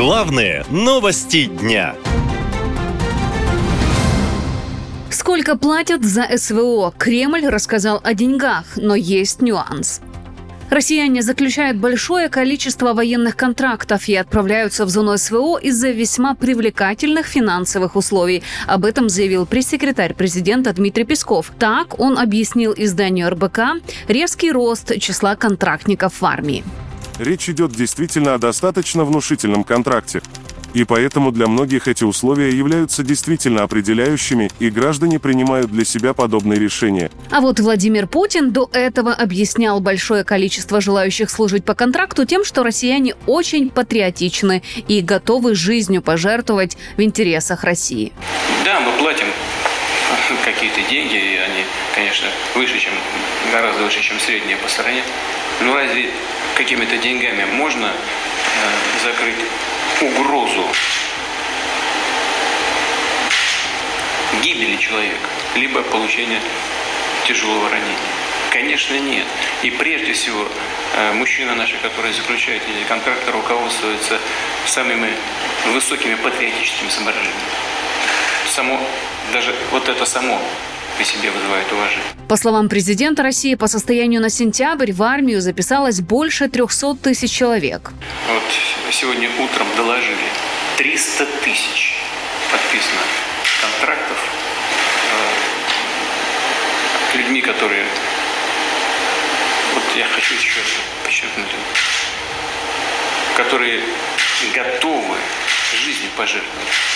Главные новости дня. Сколько платят за СВО? Кремль рассказал о деньгах, но есть нюанс. Россияне заключают большое количество военных контрактов и отправляются в зону СВО из-за весьма привлекательных финансовых условий. Об этом заявил пресс-секретарь президента Дмитрий Песков. Так он объяснил изданию РБК резкий рост числа контрактников в армии. Речь идет действительно о достаточно внушительном контракте. И поэтому для многих эти условия являются действительно определяющими, и граждане принимают для себя подобные решения. А вот Владимир Путин до этого объяснял большое количество желающих служить по контракту тем, что россияне очень патриотичны и готовы жизнью пожертвовать в интересах России. Да, мы платим какие-то деньги, и они, конечно, выше, чем гораздо выше, чем средние по стране. Но разве какими-то деньгами можно э, закрыть угрозу гибели человека, либо получения тяжелого ранения? Конечно, нет. И прежде всего, э, мужчины наши, которые заключают эти контракты, руководствуются самыми высокими патриотическими соображениями. Само, даже вот это само по себе вызывает уважение. По словам президента России, по состоянию на сентябрь в армию записалось больше 300 тысяч человек. Вот сегодня утром доложили, 300 тысяч подписано контрактов э, людьми, которые... Вот я хочу еще подчеркнуть, которые готовы жизнью пожертвовать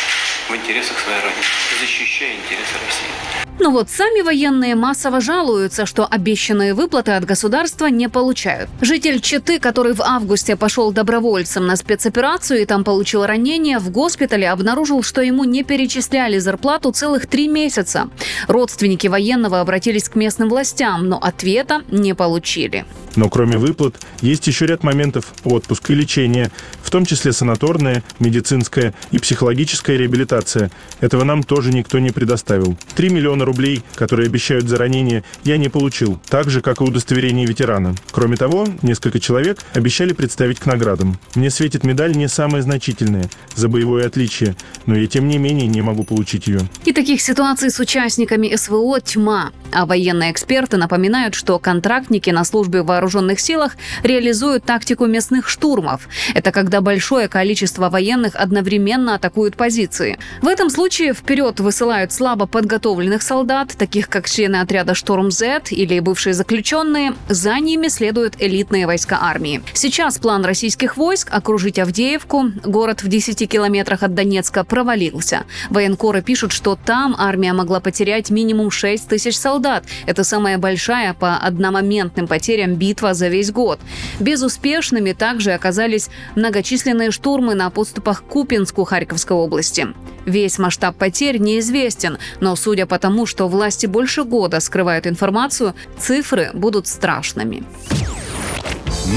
в интересах своей Родины, защищая интересы России. Но вот сами военные массово жалуются, что обещанные выплаты от государства не получают. Житель Читы, который в августе пошел добровольцем на спецоперацию и там получил ранение, в госпитале обнаружил, что ему не перечисляли зарплату целых три месяца. Родственники военного обратились к местным властям, но ответа не получили. Но кроме выплат, есть еще ряд моментов – отпуск и лечение, в том числе санаторная, медицинская и психологическая реабилитация. Этого нам тоже никто не предоставил. 3 миллиона рублей, которые обещают за ранение, я не получил, так же, как и удостоверение ветерана. Кроме того, несколько человек обещали представить к наградам. Мне светит медаль не самая значительная, за боевое отличие, но я тем не менее не могу получить ее. И таких ситуаций с участниками СВО тьма. А военные эксперты напоминают, что контрактники на службе в вооруженных силах реализуют тактику местных штурмов. Это когда большое количество военных одновременно атакуют позиции. В этом случае вперед высылают слабо подготовленных солдат, таких как члены отряда «Шторм Z» или бывшие заключенные. За ними следуют элитные войска армии. Сейчас план российских войск окружить Авдеевку, город в 10 километрах от Донецка, провалился. Военкоры пишут, что там армия могла потерять минимум 6 тысяч солдат солдат. Это самая большая по одномоментным потерям битва за весь год. Безуспешными также оказались многочисленные штурмы на подступах к Купинску Харьковской области. Весь масштаб потерь неизвестен, но судя по тому, что власти больше года скрывают информацию, цифры будут страшными.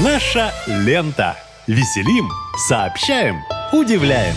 Наша лента. Веселим, сообщаем, удивляем.